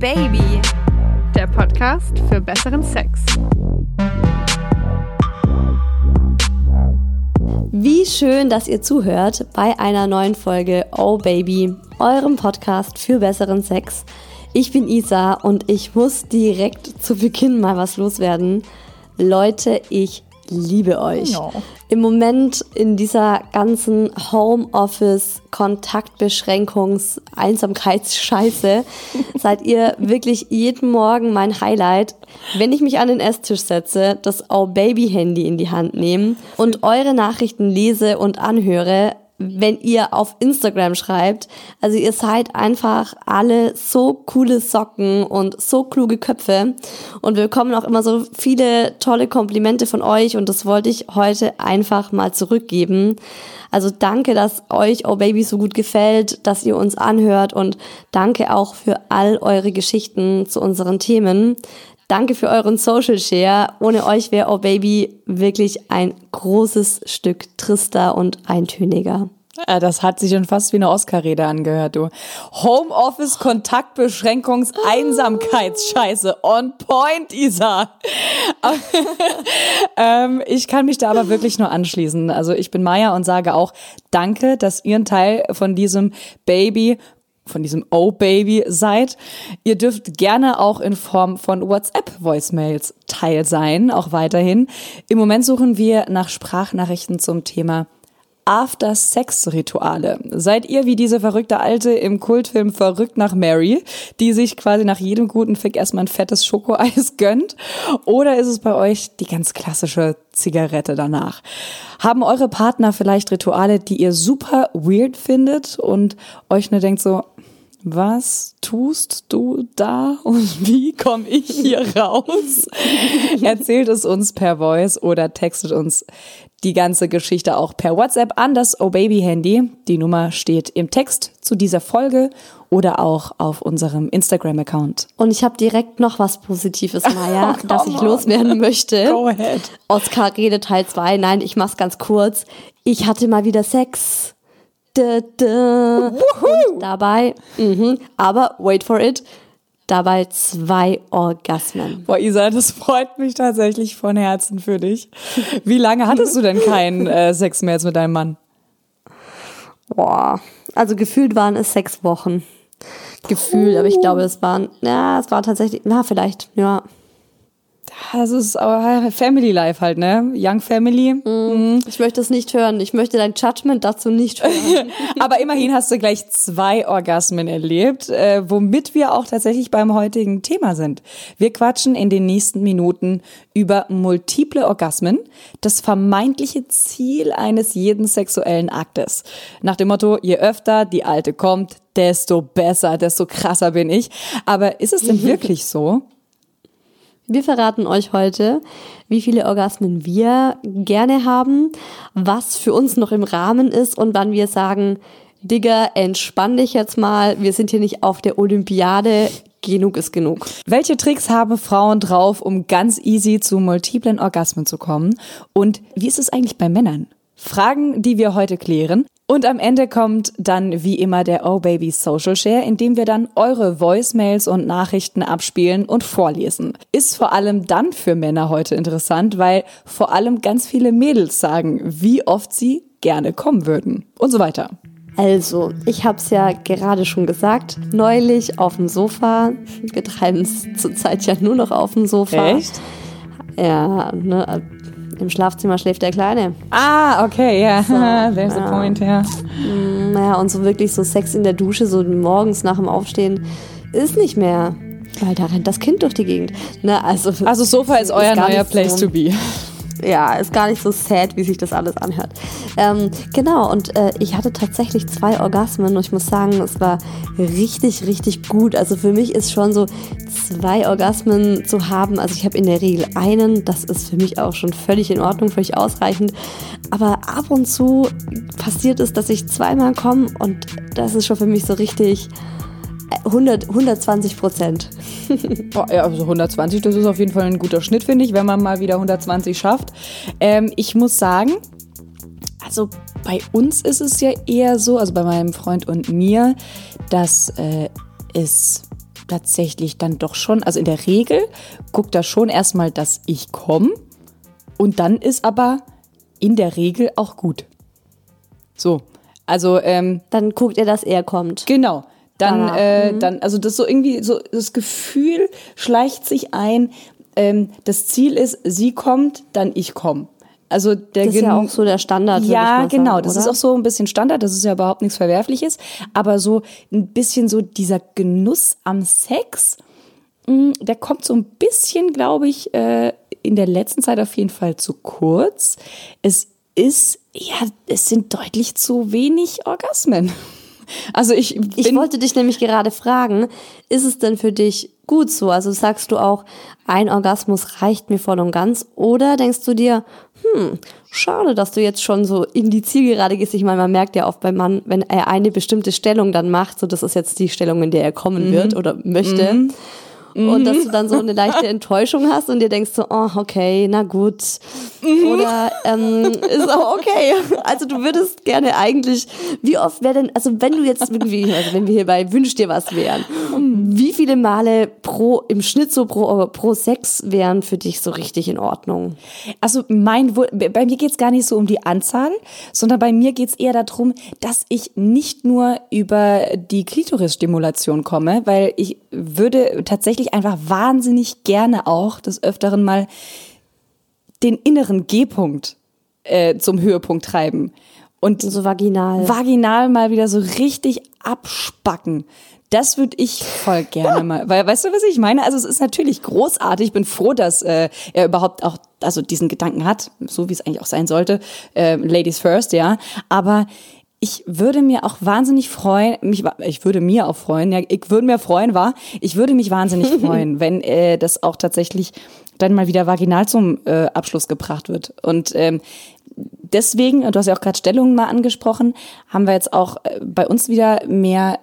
Baby, der Podcast für besseren Sex. Wie schön, dass ihr zuhört bei einer neuen Folge Oh Baby, eurem Podcast für besseren Sex. Ich bin Isa und ich muss direkt zu Beginn mal was loswerden. Leute, ich liebe euch. No. Im Moment in dieser ganzen Homeoffice, Kontaktbeschränkungs, Einsamkeitsscheiße seid ihr wirklich jeden Morgen mein Highlight. Wenn ich mich an den Esstisch setze, das Oh Baby Handy in die Hand nehme und eure Nachrichten lese und anhöre, wenn ihr auf Instagram schreibt. Also ihr seid einfach alle so coole Socken und so kluge Köpfe. Und wir bekommen auch immer so viele tolle Komplimente von euch und das wollte ich heute einfach mal zurückgeben. Also danke, dass euch Oh Baby so gut gefällt, dass ihr uns anhört und danke auch für all eure Geschichten zu unseren Themen. Danke für euren Social Share. Ohne euch wäre Oh Baby wirklich ein großes Stück trister und eintöniger. Ja, das hat sich schon fast wie eine Oscar-Rede angehört, du. Homeoffice, Kontaktbeschränkungs, Einsamkeitsscheiße. On point, Isa. ähm, ich kann mich da aber wirklich nur anschließen. Also ich bin Maya und sage auch Danke, dass ihr ein Teil von diesem Baby von diesem Oh Baby seid. Ihr dürft gerne auch in Form von WhatsApp-Voicemails Teil sein, auch weiterhin. Im Moment suchen wir nach Sprachnachrichten zum Thema After-Sex-Rituale. Seid ihr wie diese verrückte Alte im Kultfilm Verrückt nach Mary, die sich quasi nach jedem guten Fick erstmal ein fettes Schokoeis gönnt? Oder ist es bei euch die ganz klassische Zigarette danach? Haben eure Partner vielleicht Rituale, die ihr super weird findet und euch nur denkt so, was tust du da und wie komme ich hier raus? Erzählt es uns per Voice oder textet uns die ganze Geschichte auch per WhatsApp an das Oh Baby Handy. Die Nummer steht im Text zu dieser Folge oder auch auf unserem Instagram-Account. Und ich habe direkt noch was Positives, Maya, oh, das ich loswerden möchte. Go ahead. Oscar Rede Teil 2. Nein, ich mach's ganz kurz. Ich hatte mal wieder Sex. Da, da. Und dabei, mh, aber wait for it, dabei zwei Orgasmen. Boah, Isa, das freut mich tatsächlich von Herzen für dich. Wie lange hattest du denn keinen äh, Sex mehr jetzt mit deinem Mann? Boah, also gefühlt waren es sechs Wochen. Gefühlt, aber ich glaube, es waren, ja, es war tatsächlich, na, vielleicht, ja, das ist aber Family Life halt, ne? Young Family. Mhm. Ich möchte es nicht hören. Ich möchte dein Judgment dazu nicht hören. aber immerhin hast du gleich zwei Orgasmen erlebt, äh, womit wir auch tatsächlich beim heutigen Thema sind. Wir quatschen in den nächsten Minuten über multiple Orgasmen, das vermeintliche Ziel eines jeden sexuellen Aktes. Nach dem Motto, je öfter die Alte kommt, desto besser, desto krasser bin ich. Aber ist es denn wirklich so? Wir verraten euch heute, wie viele Orgasmen wir gerne haben, was für uns noch im Rahmen ist und wann wir sagen, Digga, entspann dich jetzt mal, wir sind hier nicht auf der Olympiade, genug ist genug. Welche Tricks haben Frauen drauf, um ganz easy zu multiplen Orgasmen zu kommen? Und wie ist es eigentlich bei Männern? Fragen, die wir heute klären. Und am Ende kommt dann wie immer der Oh Baby Social Share, in dem wir dann eure Voicemails und Nachrichten abspielen und vorlesen. Ist vor allem dann für Männer heute interessant, weil vor allem ganz viele Mädels sagen, wie oft sie gerne kommen würden und so weiter. Also, ich habe es ja gerade schon gesagt, neulich auf dem Sofa. Wir treiben es zurzeit ja nur noch auf dem Sofa. Echt? Ja, ne, im Schlafzimmer schläft der Kleine. Ah, okay, ja. Yeah. So, There's ja. a point, ja. Mm, naja, und so wirklich so Sex in der Dusche, so morgens nach dem Aufstehen, ist nicht mehr. Weil da rennt das Kind durch die Gegend. Ne, also, also Sofa ist euer neuer Place so, to be ja, ist gar nicht so sad, wie sich das alles anhört. Ähm, genau, und äh, ich hatte tatsächlich zwei Orgasmen und ich muss sagen, es war richtig, richtig gut. Also für mich ist schon so zwei Orgasmen zu haben. Also ich habe in der Regel einen, das ist für mich auch schon völlig in Ordnung, völlig ausreichend. Aber ab und zu passiert es, dass ich zweimal komme und das ist schon für mich so richtig 100, 120 Prozent. ja, also 120, das ist auf jeden Fall ein guter Schnitt, finde ich, wenn man mal wieder 120 schafft. Ähm, ich muss sagen, also bei uns ist es ja eher so, also bei meinem Freund und mir, dass äh, es tatsächlich dann doch schon, also in der Regel guckt er schon erstmal, dass ich komme und dann ist aber in der Regel auch gut. So, also ähm, Dann guckt er, dass er kommt. Genau. Dann, Danach, äh, dann, also das so irgendwie, so das Gefühl schleicht sich ein. Ähm, das Ziel ist, sie kommt, dann ich komme. Also der Das ist ja auch so der Standard. Ja, genau. Sagen, das oder? ist auch so ein bisschen Standard. Das ist ja überhaupt nichts Verwerfliches. Aber so ein bisschen so dieser Genuss am Sex, mh, der kommt so ein bisschen, glaube ich, äh, in der letzten Zeit auf jeden Fall zu kurz. Es ist, ja, es sind deutlich zu wenig Orgasmen. Also ich bin, Ich wollte dich nämlich gerade fragen, ist es denn für dich gut so? Also sagst du auch, ein Orgasmus reicht mir voll und ganz? Oder denkst du dir, hm, schade, dass du jetzt schon so in die Zielgerade gehst. Ich meine, man merkt ja oft beim Mann, wenn er eine bestimmte Stellung dann macht, so das ist jetzt die Stellung, in der er kommen wird oder möchte. Und dass du dann so eine leichte Enttäuschung hast und dir denkst so, oh, okay, na gut. Oder ähm, ist auch okay. Also du würdest gerne eigentlich, wie oft wäre denn, also wenn du jetzt irgendwie, also wenn wir hier bei Wünsch dir was wären, wie viele Male pro, im Schnitt so pro, pro Sex wären für dich so richtig in Ordnung? Also mein, bei mir geht's gar nicht so um die Anzahl, sondern bei mir geht's eher darum, dass ich nicht nur über die Klitorisstimulation komme, weil ich würde tatsächlich einfach wahnsinnig gerne auch des Öfteren mal den inneren G-Punkt äh, zum Höhepunkt treiben. Und So vaginal. vaginal mal wieder so richtig abspacken. Das würde ich voll gerne mal. Weil, weißt du, was ich meine? Also es ist natürlich großartig. Ich bin froh, dass äh, er überhaupt auch also diesen Gedanken hat, so wie es eigentlich auch sein sollte. Äh, Ladies first, ja. Aber ich würde mir auch wahnsinnig freuen, mich, ich würde mir auch freuen, ja, ich würde mir freuen, war, ich würde mich wahnsinnig freuen, wenn äh, das auch tatsächlich dann mal wieder vaginal zum äh, Abschluss gebracht wird. Und ähm, deswegen, du hast ja auch gerade Stellungen mal angesprochen, haben wir jetzt auch äh, bei uns wieder mehr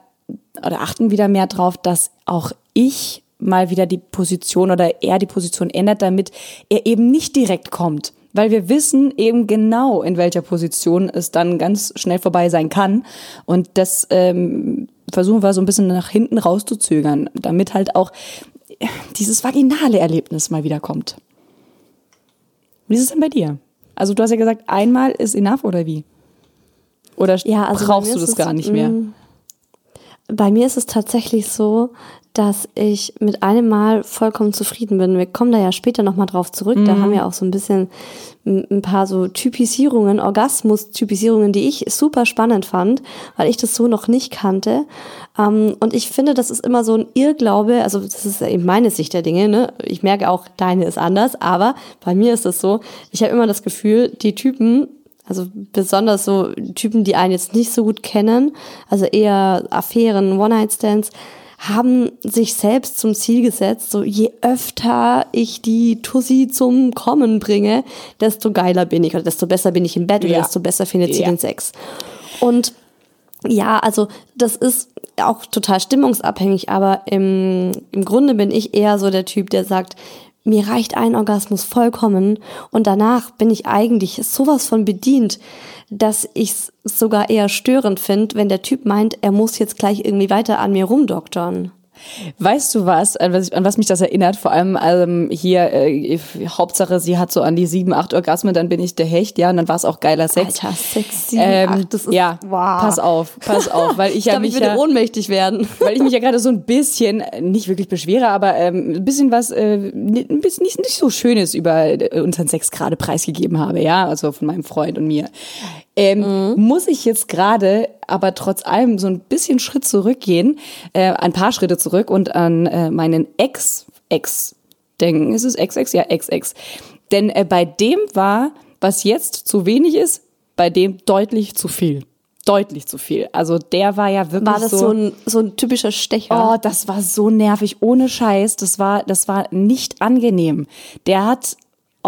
oder achten wieder mehr drauf, dass auch ich mal wieder die Position oder er die Position ändert, damit er eben nicht direkt kommt. Weil wir wissen eben genau, in welcher Position es dann ganz schnell vorbei sein kann. Und das ähm, versuchen wir so ein bisschen nach hinten rauszuzögern, damit halt auch dieses vaginale Erlebnis mal wieder kommt. Wie ist es denn bei dir? Also du hast ja gesagt, einmal ist enough oder wie? Oder Ja, also brauchst du das gar nicht mehr? Bei mir ist es tatsächlich so, dass ich mit einem Mal vollkommen zufrieden bin. Wir kommen da ja später nochmal drauf zurück. Da haben wir auch so ein bisschen ein paar so Typisierungen, Orgasmus-Typisierungen, die ich super spannend fand, weil ich das so noch nicht kannte. Ähm, Und ich finde, das ist immer so ein Irrglaube, also das ist eben meine Sicht der Dinge, ne? Ich merke auch, deine ist anders, aber bei mir ist es so, ich habe immer das Gefühl, die Typen, also besonders so Typen, die einen jetzt nicht so gut kennen, also eher Affären, One-Night-Stands, haben sich selbst zum Ziel gesetzt, so je öfter ich die Tussi zum Kommen bringe, desto geiler bin ich oder desto besser bin ich im Bett oder Ja. desto besser findet sie Ja. den Sex. Und ja, also das ist auch total stimmungsabhängig, aber im, im Grunde bin ich eher so der Typ, der sagt, mir reicht ein Orgasmus vollkommen und danach bin ich eigentlich sowas von bedient, dass ich es sogar eher störend finde, wenn der Typ meint, er muss jetzt gleich irgendwie weiter an mir rumdoktern. Weißt du was, an was, an was mich das erinnert? Vor allem ähm, hier, äh, Hauptsache, sie hat so an die sieben, acht Orgasmen, dann bin ich der Hecht, ja, und dann war es auch geiler Sex. Alter, sexy. Ähm, das ist, ja, wow. pass auf, pass auf, weil ich, Ich ja glaube, ich mich würde ja, ohnmächtig werden. weil ich mich ja gerade so ein bisschen, äh, nicht wirklich beschwere, aber ähm, ein bisschen was, äh, ein bisschen nicht, nicht so Schönes über äh, unseren Sex gerade preisgegeben habe, ja, also von meinem Freund und mir. Ähm, Muss ich jetzt gerade aber trotz allem so ein bisschen Schritt zurückgehen, äh, ein paar Schritte zurück und an äh, meinen Ex-Ex denken. Ist es Ex-Ex? Ja, Ex-Ex. Denn äh, bei dem war, was jetzt zu wenig ist, bei dem deutlich zu viel. Deutlich zu viel. Also der war ja wirklich War das so, ein, so ein typischer Stecher? Oh, das war so nervig, ohne Scheiß. Das war, das war nicht angenehm. Der hat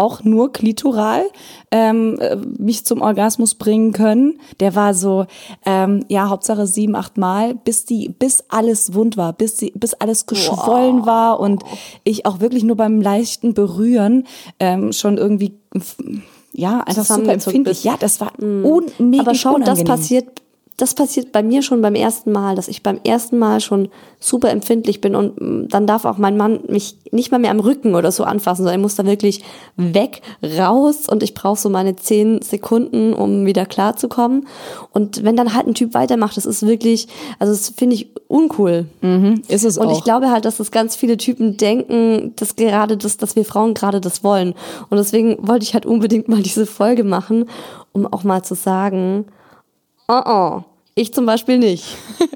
auch nur klitoral ähm, äh, mich zum Orgasmus bringen können. Der war so, ähm, ja, Hauptsache sieben, acht Mal, bis die, bis alles wund war, bis die, bis alles geschwollen war und ich auch wirklich nur beim leichten Berühren ähm, schon irgendwie ja, einfach super empfindlich. Ja, das war un mega Aber schau, das passiert das passiert bei mir schon beim ersten Mal, dass ich beim ersten Mal schon super empfindlich bin und mm, dann darf auch mein Mann mich nicht mal mehr am Rücken oder so anfassen, sondern er muss da wirklich weg, raus und ich brauche so meine zehn Sekunden, um wieder klarzukommen. Und wenn dann halt ein Typ weitermacht, das ist wirklich, also das finde ich uncool. Mhm, ist es und auch. ich glaube halt, dass das ganz viele Typen denken, dass gerade das, dass wir Frauen gerade das wollen. Und deswegen wollte ich halt unbedingt mal diese Folge machen, um auch mal zu sagen, oh oh, ich zum Beispiel nicht.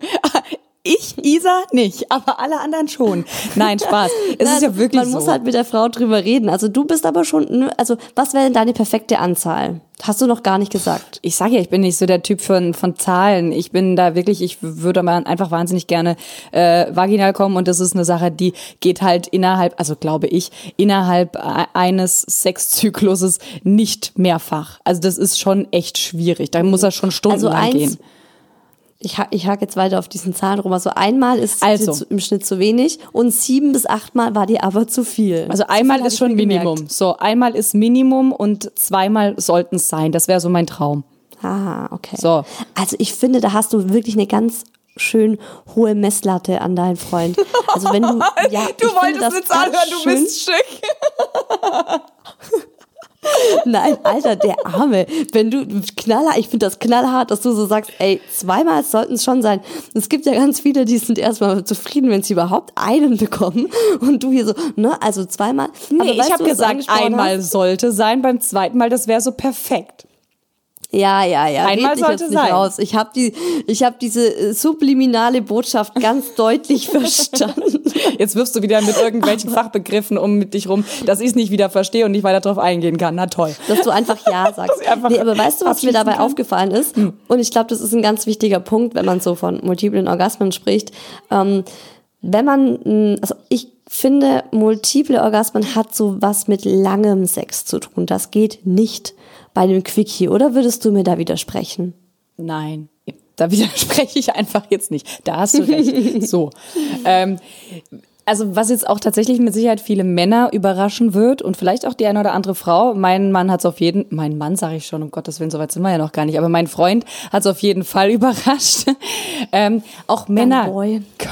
Ich, Isa, nicht, aber alle anderen schon. Nein, Spaß. Es Na, ist ja wirklich Man so. muss halt mit der Frau drüber reden. Also du bist aber schon, ne, also was wäre denn deine perfekte Anzahl? Hast du noch gar nicht gesagt. ich sage ja, ich bin nicht so der Typ von, von Zahlen. Ich bin da wirklich, ich würde mal einfach wahnsinnig gerne äh, vaginal kommen und das ist eine Sache, die geht halt innerhalb, also glaube ich, innerhalb e- eines Sexzykluses nicht mehrfach. Also das ist schon echt schwierig. Da muss er schon stundenlang Also eins, gehen. Ich, ha ich hake jetzt weiter auf diesen Zahlen rum. Also einmal ist Also. zu, im Schnitt zu wenig und sieben bis achtmal war dir aber zu viel. Also einmal ist schon Minimum. gemerkt. So, einmal ist Minimum und zweimal sollten es sein. Das wäre so mein Traum. Ah, okay. So. Also ich finde, da hast du wirklich eine ganz schön hohe Messlatte an deinen Freund. Also wenn du, ja, ich finde das ganz schön, schick. Nein, Alter, der Arme. Wenn du knallhart, ich finde das knallhart, dass du so sagst, ey, zweimal sollten es schon sein. Es gibt ja ganz viele, die sind erstmal zufrieden, wenn sie überhaupt einen bekommen. Und du hier so, ne, also zweimal. Nee, Aber ich habe gesagt, einmal hast? sollte sein, beim zweiten Mal, das wäre so perfekt. Ja, ja, ja. Einmal sollte sein. Raus. Ich habe die, ich habe diese äh, subliminale Botschaft ganz deutlich verstanden. Jetzt wirfst du wieder mit irgendwelchen Fachbegriffen um mit dich rum, dass ich es nicht wieder verstehe und nicht weiter drauf eingehen kann. Na toll. dass du einfach Ja sagst. einfach nee, aber weißt du, was mir dabei kann? Hm. aufgefallen ist? Und ich glaube, das ist ein ganz wichtiger Punkt, wenn man so von multiplen Orgasmen spricht. Ähm, wenn man, mh, also ich finde, multiple Orgasmen hat so was mit langem Sex zu tun. Das geht nicht bei einem Quickie, oder würdest du mir da widersprechen? Nein, da widerspreche ich einfach jetzt nicht. Da hast du recht. So. Ähm, also was jetzt auch tatsächlich mit Sicherheit viele Männer überraschen wird und vielleicht auch die eine oder andere Frau. Mein Mann hat es auf jeden, mein Mann sage ich schon, um Gottes Willen, so weit sind wir ja noch gar nicht, aber mein Freund hat es auf jeden Fall überrascht. Ähm, auch Männer.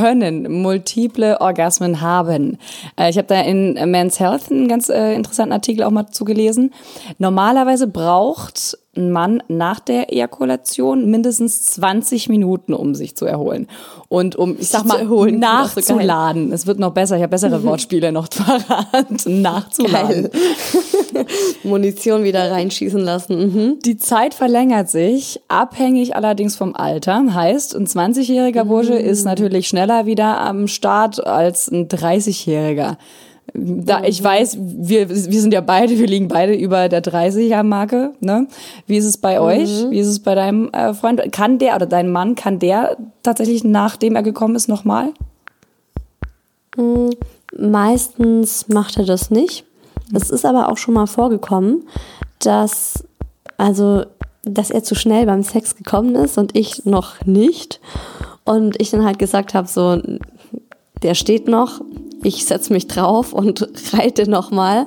Können multiple Orgasmen haben. Äh, ich habe da in Men's Health einen ganz äh, interessanten Artikel auch mal zugelesen. Normalerweise braucht ein Mann nach der Ejakulation mindestens 20 Minuten, um sich zu erholen. Und um, ich sag mal, erholen, so nachzuladen. es wird noch besser, ich habe bessere Wortspiele noch verraten. Nachzuladen. Munition wieder reinschießen lassen. Mhm. Die Zeit verlängert sich, abhängig allerdings vom Alter. Heißt, ein 20-jähriger Bursche ist natürlich schneller wieder am Start als ein 30-jähriger. Da, ich weiß, wir, wir sind ja beide, wir liegen beide über der 30er-Marke. Ne? Wie ist es bei euch? Wie ist es bei deinem äh, Freund? Kann der oder dein Mann, kann der tatsächlich, nachdem er gekommen ist, nochmal? Meistens macht er das nicht. Es ist aber auch schon mal vorgekommen, dass, also, dass er zu schnell beim Sex gekommen ist und ich noch nicht. Und ich dann halt gesagt habe, so, der steht noch, ich setz mich drauf und reite nochmal.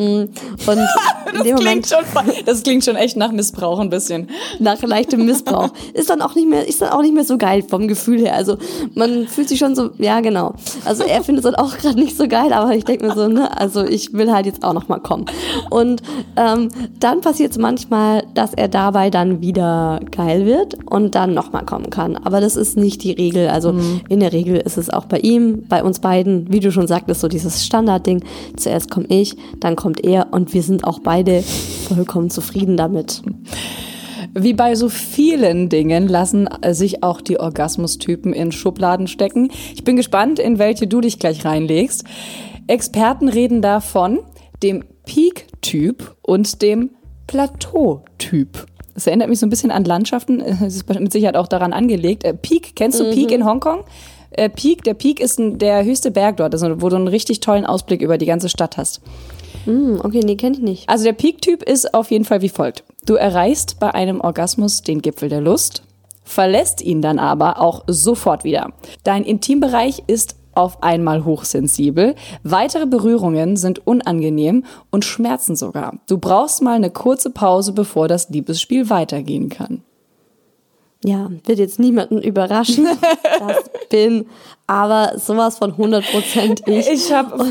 Und in dem Moment schon, das klingt schon echt nach Missbrauch ein bisschen. nach leichtem Missbrauch. Ist dann auch nicht mehr, ist dann auch nicht mehr so geil vom Gefühl her. Also man fühlt sich schon so, ja genau. Also er findet es dann auch gerade nicht so geil, aber ich denke mir so, ne, also ich will halt jetzt auch noch mal kommen. Und ähm, dann passiert es manchmal, dass er dabei dann wieder geil wird und dann noch mal kommen kann. Aber das ist nicht die Regel. Also in der Regel ist es auch bei ihm, bei uns beiden, wie du schon sagtest, so dieses Standardding. Zuerst komme ich, dann kommt er und wir sind auch beide vollkommen zufrieden damit. Wie bei so vielen Dingen lassen sich auch die Orgasmustypen in Schubladen stecken. Ich bin gespannt, in welche du dich gleich reinlegst. Experten reden davon dem Peak-Typ und dem Plateau-Typ. Das erinnert mich so ein bisschen an Landschaften. Es ist mit Sicherheit auch daran angelegt. Äh, Peak, kennst du Peak in Hongkong? Äh, Peak, der Peak ist der höchste Berg dort, also wo du einen richtig tollen Ausblick über die ganze Stadt hast. Hm, okay, nee, kenne ich nicht. Also der Peak-Typ ist auf jeden Fall wie folgt. Du erreichst bei einem Orgasmus den Gipfel der Lust, verlässt ihn dann aber auch sofort wieder. Dein Intimbereich ist auf einmal hochsensibel. Weitere Berührungen sind unangenehm und schmerzen sogar. Du brauchst mal eine kurze Pause, bevor das Liebesspiel weitergehen kann. Ja, wird jetzt niemanden überraschen. Das bin aber sowas von 100% ich. Ich habe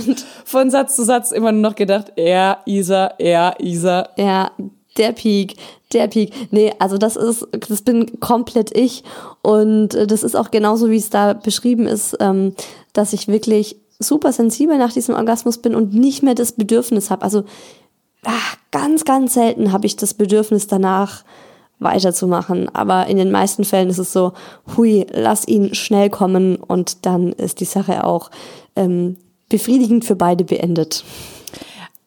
von Satz zu Satz immer nur noch gedacht, er, Isa, er, Isa. Ja, der Peak, der Peak. Nee, also das ist, das bin komplett ich. Und äh, das ist auch genauso, wie es da beschrieben ist, ähm, dass ich wirklich super sensibel nach diesem Orgasmus bin und nicht mehr das Bedürfnis habe. Also ach, ganz, ganz selten habe ich das Bedürfnis danach weiterzumachen. Aber in den meisten Fällen ist es so, hui, lass ihn schnell kommen und dann ist die Sache auch ähm, befriedigend für beide beendet.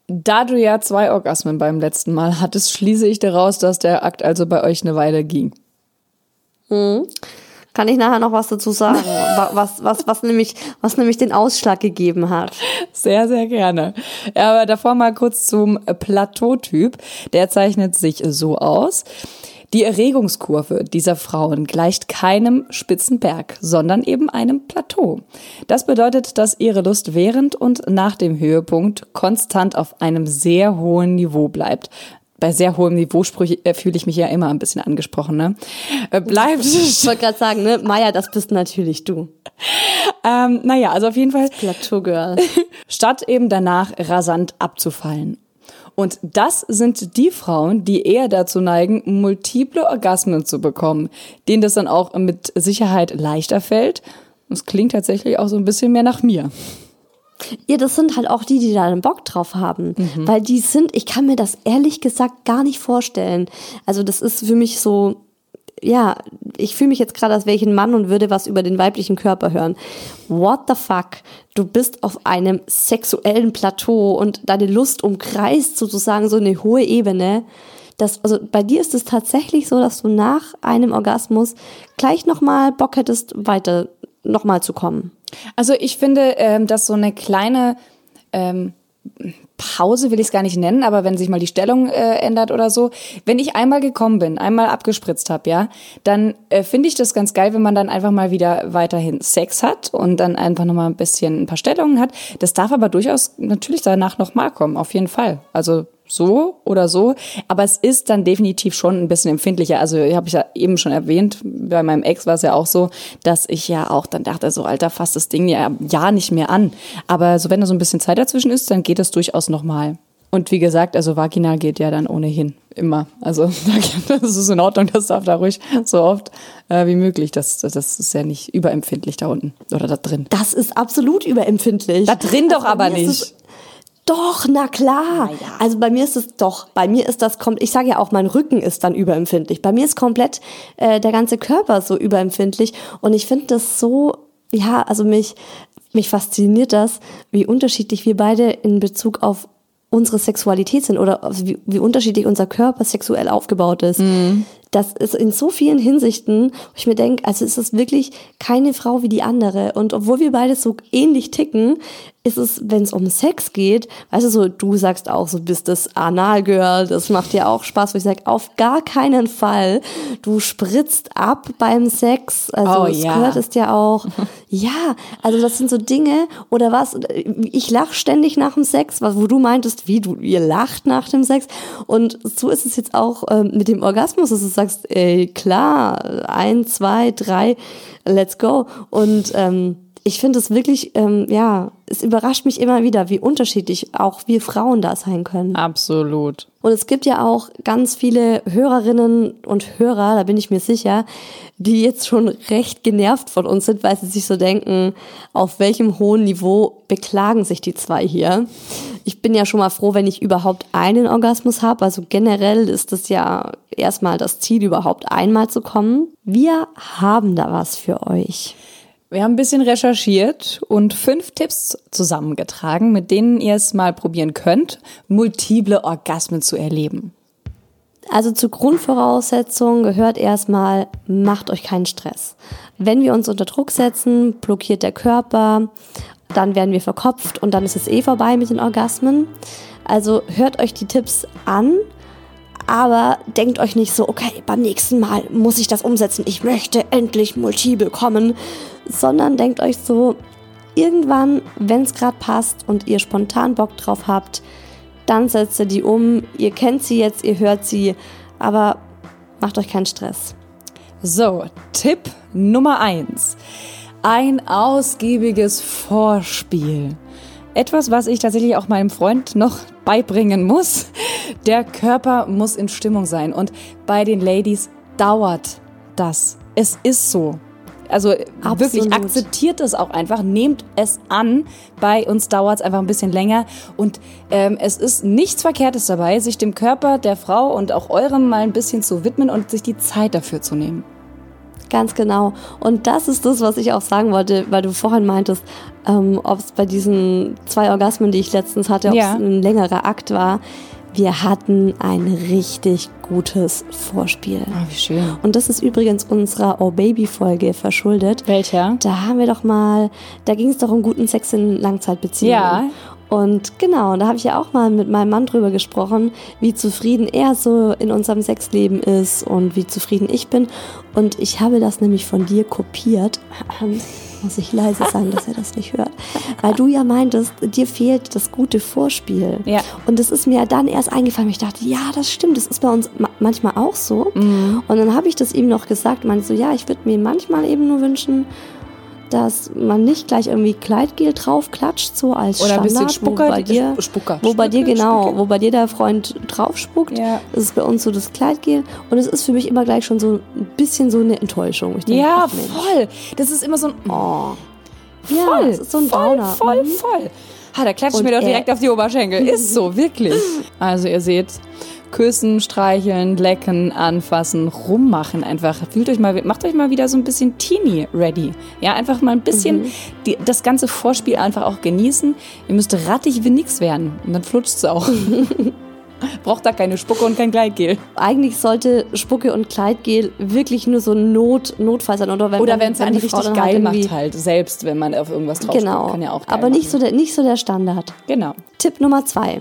Da du ja zwei Orgasmen beim letzten Mal hattest, schließe ich daraus, dass der Akt also bei euch eine Weile ging. Mhm. Kann ich nachher noch was dazu sagen, was, was, was, nämlich, was nämlich den Ausschlag gegeben hat. Sehr, sehr gerne. Aber davor mal kurz zum Plateautyp. Der zeichnet sich so aus. Die Erregungskurve dieser Frauen gleicht keinem spitzen Berg, sondern eben einem Plateau. Das bedeutet, dass ihre Lust während und nach dem Höhepunkt konstant auf einem sehr hohen Niveau bleibt. Bei sehr hohem Niveau äh, fühle ich mich ja immer ein bisschen angesprochen, ne? Äh, bleibt. Ich wollte gerade sagen, ne, Maya, das bist natürlich du. Ähm, naja, also auf jeden Fall. Plateau Girl. Statt eben danach rasant abzufallen. Und das sind die Frauen, die eher dazu neigen, multiple Orgasmen zu bekommen, denen das dann auch mit Sicherheit leichter fällt. Das klingt tatsächlich auch so ein bisschen mehr nach mir. Ja, das sind halt auch die, die da einen Bock drauf haben. Mhm. Weil die sind, ich kann mir das ehrlich gesagt gar nicht vorstellen. Also das ist für mich so, ja, ich fühle mich jetzt gerade als welchen Mann und würde was über den weiblichen Körper hören. What the fuck? Du bist auf einem sexuellen Plateau und deine Lust umkreist sozusagen so eine hohe Ebene. Das, also bei dir ist es tatsächlich so, dass du nach einem Orgasmus gleich nochmal Bock hättest, weiter nochmal zu kommen. Also ich finde, ähm, dass so eine kleine ähm, Pause will ich es gar nicht nennen, aber wenn sich mal die Stellung äh, ändert oder so, wenn ich einmal gekommen bin, einmal abgespritzt habe, ja, dann äh, finde ich das ganz geil, wenn man dann einfach mal wieder weiterhin Sex hat und dann einfach noch mal ein bisschen ein paar Stellungen hat. Das darf aber durchaus natürlich danach noch mal kommen, auf jeden Fall. Also so oder so. Aber es ist dann definitiv schon ein bisschen empfindlicher. Also habe ich ja eben schon erwähnt, bei meinem Ex war es ja auch so, dass ich ja auch dann dachte, so Alter, fasst das Ding ja, ja nicht mehr an. Aber so wenn da so ein bisschen Zeit dazwischen ist, dann geht das durchaus nochmal. Und wie gesagt, also vaginal geht ja dann ohnehin immer. Also das ist in Ordnung, das darf da ruhig so oft äh, wie möglich. Das, das ist ja nicht überempfindlich da unten oder da drin. Das ist absolut überempfindlich. Da drin doch also aber nicht. Doch, na klar. Na ja. Also bei mir ist es doch, bei mir ist das kommt, ich sage ja auch, mein Rücken ist dann überempfindlich. Bei mir ist komplett äh, der ganze Körper so überempfindlich und ich finde das so, ja, also mich mich fasziniert das, wie unterschiedlich wir beide in Bezug auf unsere Sexualität sind oder wie, wie unterschiedlich unser Körper sexuell aufgebaut ist. Mhm. Das ist in so vielen Hinsichten, wo ich mir denke, also ist es wirklich keine Frau wie die andere. Und obwohl wir beide so ähnlich ticken, ist es, wenn es um Sex geht, weißt du, so, du sagst auch, so bist das Anal-Girl, das macht dir auch Spaß, wo ich sage, auf gar keinen Fall. Du spritzt ab beim Sex, also oh, ja. gehört ist ja auch, ja, also das sind so Dinge, oder was, ich lach ständig nach dem Sex, wo du meintest, wie du, ihr lacht nach dem Sex, und so ist es jetzt auch ähm, mit dem Orgasmus, dass du sagst, ey, klar, ein, zwei, drei, let's go, und ähm, ich finde es wirklich, ähm, ja, es überrascht mich immer wieder, wie unterschiedlich auch wir Frauen da sein können. Absolut. Und es gibt ja auch ganz viele Hörerinnen und Hörer, da bin ich mir sicher, die jetzt schon recht genervt von uns sind, weil sie sich so denken, auf welchem hohen Niveau beklagen sich die zwei hier. Ich bin ja schon mal froh, wenn ich überhaupt einen Orgasmus habe. Also generell ist es ja erstmal das Ziel, überhaupt einmal zu kommen. Wir haben da was für euch. Wir haben ein bisschen recherchiert und fünf Tipps zusammengetragen, mit denen ihr es mal probieren könnt, multiple Orgasmen zu erleben. Also zur Grundvoraussetzung gehört erstmal, macht euch keinen Stress. Wenn wir uns unter Druck setzen, blockiert der Körper, dann werden wir verkopft und dann ist es eh vorbei mit den Orgasmen. Also hört euch die Tipps an, aber denkt euch nicht so, okay, beim nächsten Mal muss ich das umsetzen, ich möchte endlich multiple kommen, sondern denkt euch so, irgendwann, wenn es gerade passt und ihr spontan Bock drauf habt, dann setzt ihr die um. Ihr kennt sie jetzt, ihr hört sie, aber macht euch keinen Stress. So, Tipp Nummer eins: Ein ausgiebiges Vorspiel. Etwas, was ich tatsächlich auch meinem Freund noch beibringen muss. Der Körper muss in Stimmung sein. Und bei den Ladies dauert das. Es ist so. Also Absolut. wirklich akzeptiert es auch einfach, nehmt es an. Bei uns dauert es einfach ein bisschen länger und ähm, es ist nichts Verkehrtes dabei, sich dem Körper der Frau und auch eurem mal ein bisschen zu widmen und sich die Zeit dafür zu nehmen. Ganz genau. Und das ist das, was ich auch sagen wollte, weil du vorhin meintest, ähm, ob es bei diesen zwei Orgasmen, die ich letztens hatte, ob es Ja. ein längerer Akt war. Wir hatten ein richtig gutes Vorspiel. Oh, wie schön. Und das ist übrigens unserer Oh Baby Folge verschuldet. Welcher? Da haben wir doch mal, da ging es doch um guten Sex in Langzeitbeziehungen. Ja. Und genau, da habe ich ja auch mal mit meinem Mann drüber gesprochen, wie zufrieden er so in unserem Sexleben ist und wie zufrieden ich bin. Und ich habe das nämlich von dir kopiert. Muss ich leise sagen, dass er das nicht hört. Weil du ja meintest, dir fehlt das gute Vorspiel. Ja. Und das ist mir dann erst eingefallen. Ich dachte, ja, das stimmt, das ist bei uns ma manchmal auch so. Mhm. Und dann habe ich das ihm noch gesagt, meinte so, ja, ich würde mir manchmal eben nur wünschen, dass man nicht gleich irgendwie Kleidgel draufklatscht, so als Oder ein Standard. bisschen Spucker, wo bei dir, Sp- Spucker. Wo bei dir genau, Spucke. wo bei dir der Freund draufspuckt, Ja. das ist bei uns so das Kleidgel. Und es ist für mich immer gleich schon so ein bisschen so eine Enttäuschung. Ich denke, Ja, voll. Das ist immer so ein Oh. Ja, voll, es ist so ein voll, Downer. voll, Mhm. voll. Ha, da klatscht mir doch direkt auf die Oberschenkel. Ist so, wirklich. Also ihr seht, küssen, streicheln, lecken, anfassen, rummachen einfach. Fühlt euch mal, macht euch mal wieder so ein bisschen teeny ready. Ja, einfach mal ein bisschen die, das ganze Vorspiel einfach auch genießen. Ihr müsst rattig wie nix werden und dann flutscht's auch. Braucht da keine Spucke und kein Gleitgel. Eigentlich sollte Spucke und Kleidgel wirklich nur so ein Not, Notfall sein. Oder wenn, Oder wenn, wenn es einen Frau richtig dann geil halt macht halt, selbst wenn man auf irgendwas drauf Genau. kann ja Aber nicht so, der, nicht so der Standard. Genau. Tipp Nummer zwei.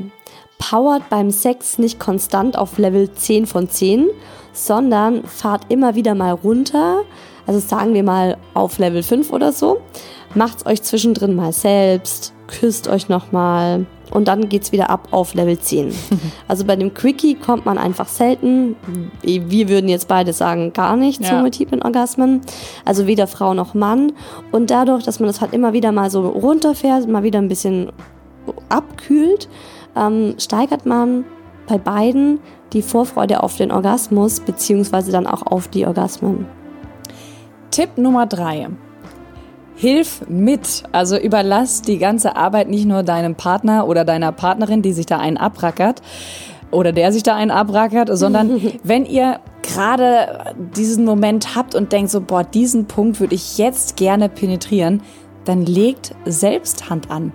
Powert beim Sex nicht konstant auf Level 10 von 10, sondern fahrt immer wieder mal runter. Also sagen wir mal auf Level 5 oder so. Macht's euch zwischendrin mal selbst, küsst euch nochmal und dann geht's wieder ab auf Level 10. Also bei dem Quickie kommt man einfach selten. Wir würden jetzt beide sagen, gar nicht zu Ja. multiplen Orgasmen. Also weder Frau noch Mann. Und dadurch, dass man das halt immer wieder mal so runterfährt, mal wieder ein bisschen abkühlt, ähm, steigert man bei beiden die Vorfreude auf den Orgasmus, beziehungsweise dann auch auf die Orgasmen. Tipp Nummer drei. Hilf mit. Also überlass die ganze Arbeit nicht nur deinem Partner oder deiner Partnerin, die sich da einen abrackert oder der sich da einen abrackert, sondern wenn ihr gerade diesen Moment habt und denkt so, boah, diesen Punkt würde ich jetzt gerne penetrieren, dann legt selbst Hand an.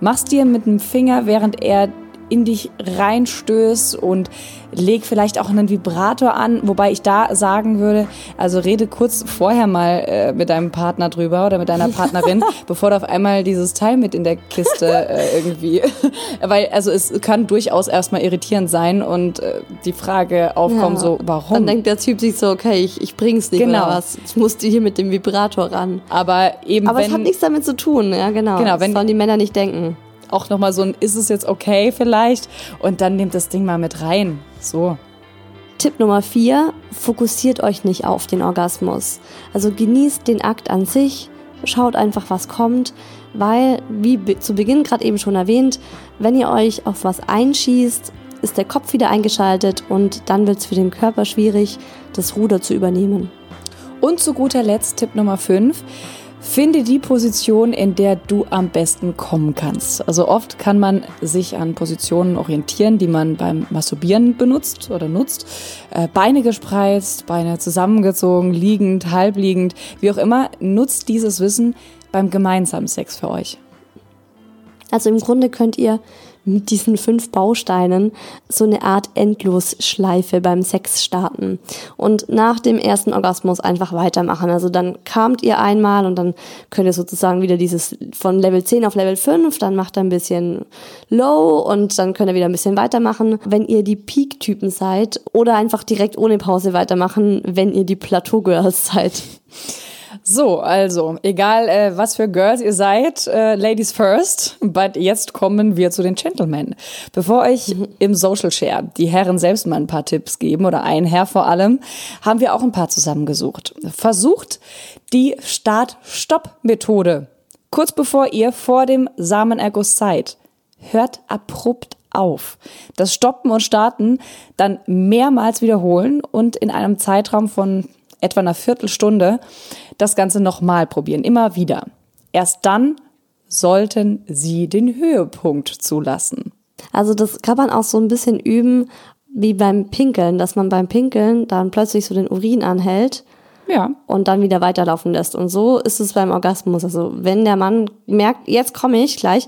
Mach's dir mit dem Finger, während er in dich reinstößt und leg vielleicht auch einen Vibrator an, wobei ich da sagen würde, also rede kurz vorher mal äh, mit deinem Partner drüber oder mit deiner Partnerin, bevor du auf einmal dieses Teil mit in der Kiste äh, irgendwie, weil also es kann durchaus erstmal irritierend sein und äh, die Frage aufkommen Ja. so, warum? Dann denkt der Typ sich so, okay, ich, ich bring's nicht Genau. oder was. Ich musste hier mit dem Vibrator ran. aber eben Aber wenn es hat nichts damit zu tun, ja genau. Genau, das wenn- sollen die Männer nicht denken. Auch nochmal so ein, ist es jetzt okay vielleicht? Und dann nehmt das Ding mal mit rein. So. Tipp Nummer vier, fokussiert euch nicht auf den Orgasmus. Also genießt den Akt an sich, schaut einfach, was kommt, weil, wie zu Beginn gerade eben schon erwähnt, wenn ihr euch auf was einschießt, ist der Kopf wieder eingeschaltet und dann wird es für den Körper schwierig, das Ruder zu übernehmen. Und zu guter Letzt Tipp Nummer 5. Finde die Position, in der du am besten kommen kannst. Also oft kann man sich an Positionen orientieren, die man beim Masturbieren benutzt oder nutzt. Äh, Beine gespreizt, Beine zusammengezogen, liegend, halbliegend, wie auch immer. Nutzt dieses Wissen beim gemeinsamen Sex für euch. Also im Grunde könnt ihr mit diesen fünf Bausteinen so eine Art Endlosschleife beim Sex starten und nach dem ersten Orgasmus einfach weitermachen. Also dann kamt ihr einmal und dann könnt ihr sozusagen wieder dieses von Level 10 auf Level 5, dann macht ihr ein bisschen Low und dann könnt ihr wieder ein bisschen weitermachen. Wenn ihr die Peak-Typen seid oder einfach direkt ohne Pause weitermachen, wenn ihr die Plateau-Girls seid. So, also, egal äh, was für Girls ihr seid, äh, Ladies first, but jetzt kommen wir zu den Gentlemen. Bevor euch mhm. im Social Share die Herren selbst mal ein paar Tipps geben, oder ein Herr vor allem, haben wir auch ein paar zusammengesucht. Versucht die Start-Stopp-Methode. Kurz bevor ihr vor dem Samenerguss seid, hört abrupt auf. Das Stoppen und Starten dann mehrmals wiederholen und in einem Zeitraum von etwa einer Viertelstunde das Ganze nochmal probieren, immer wieder. Erst dann sollten Sie den Höhepunkt zulassen. Also das kann man auch so ein bisschen üben wie beim Pinkeln, dass man beim Pinkeln dann plötzlich so den Urin anhält ja. und dann wieder weiterlaufen lässt. Und so ist es beim Orgasmus. Also wenn der Mann merkt, jetzt komme ich gleich,